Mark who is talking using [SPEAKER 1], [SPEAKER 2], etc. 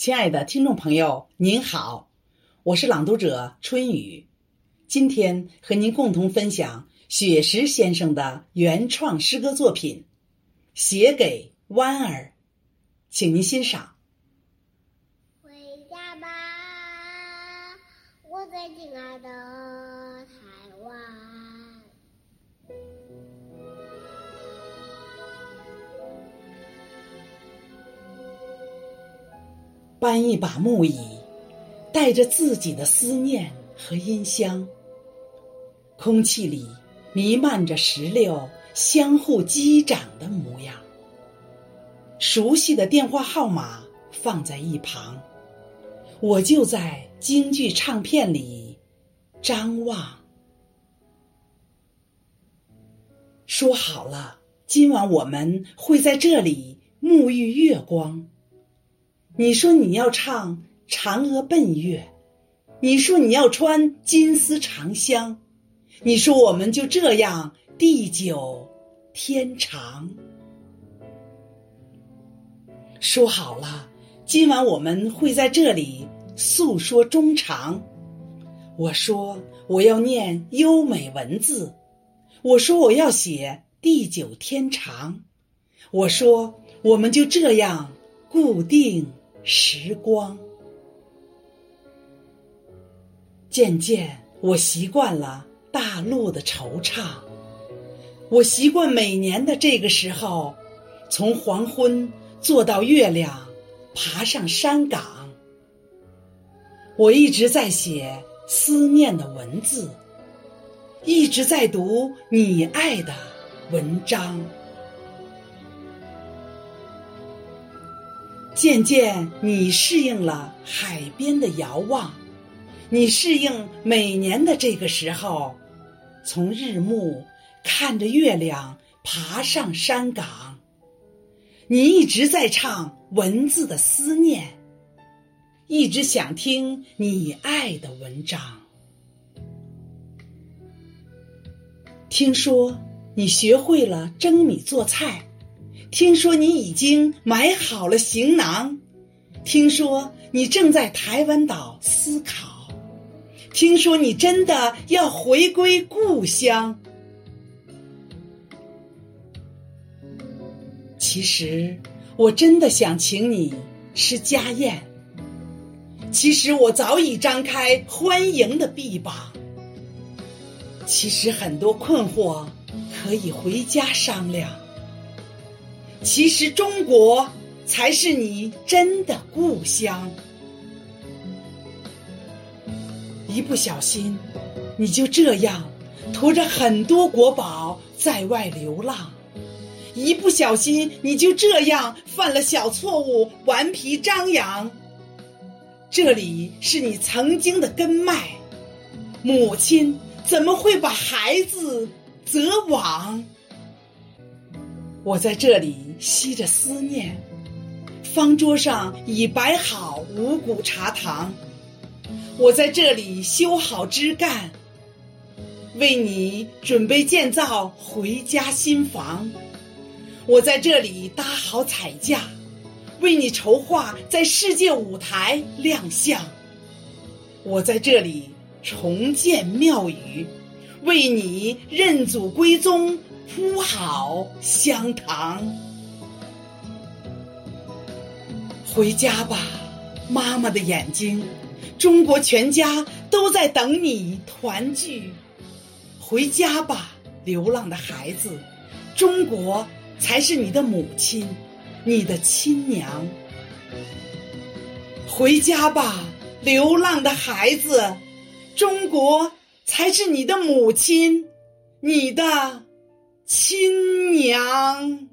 [SPEAKER 1] 亲爱的听众朋友，您好，我是朗读者春雨，今天和您共同分享雪石先生的原创诗歌作品《写给弯儿》，请您欣赏。
[SPEAKER 2] 回家吧，我最亲爱的
[SPEAKER 1] 搬一把木椅，带着自己的思念和音箱。空气里弥漫着石榴相互击掌的模样。熟悉的电话号码放在一旁，我就在京剧唱片里张望。说好了，今晚我们会在这里沐浴月光。你说你要唱《嫦娥奔月》，你说你要穿金丝长香，你说我们就这样地久天长。说好了，今晚我们会在这里诉说衷肠。我说我要念优美文字，我说我要写地久天长，我说我们就这样固定。时光，渐渐我习惯了大陆的惆怅，我习惯每年的这个时候，从黄昏坐到月亮，爬上山岗。我一直在写思念的文字，一直在读你爱的文章。渐渐，你适应了海边的遥望，你适应每年的这个时候，从日暮看着月亮爬上山岗。你一直在唱文字的思念，一直想听你爱的文章。听说你学会了蒸米做菜。听说你已经买好了行囊，听说你正在台湾岛思考，听说你真的要回归故乡。其实我真的想请你吃家宴，其实我早已张开欢迎的臂膀。其实很多困惑可以回家商量。其实中国才是你真的故乡。一不小心，你就这样驮着很多国宝在外流浪；一不小心，你就这样犯了小错误，顽皮张扬。这里是你曾经的根脉，母亲怎么会把孩子择往？我在这里吸着思念，方桌上已摆好五谷茶糖。我在这里修好枝干，为你准备建造回家新房。我在这里搭好彩架，为你筹划在世界舞台亮相。我在这里重建庙宇，为你认祖归宗。铺好香堂，回家吧，妈妈的眼睛，中国全家都在等你团聚。回家吧，流浪的孩子，中国才是你的母亲，你的亲娘。回家吧，流浪的孩子，中国才是你的母亲，你的。亲娘。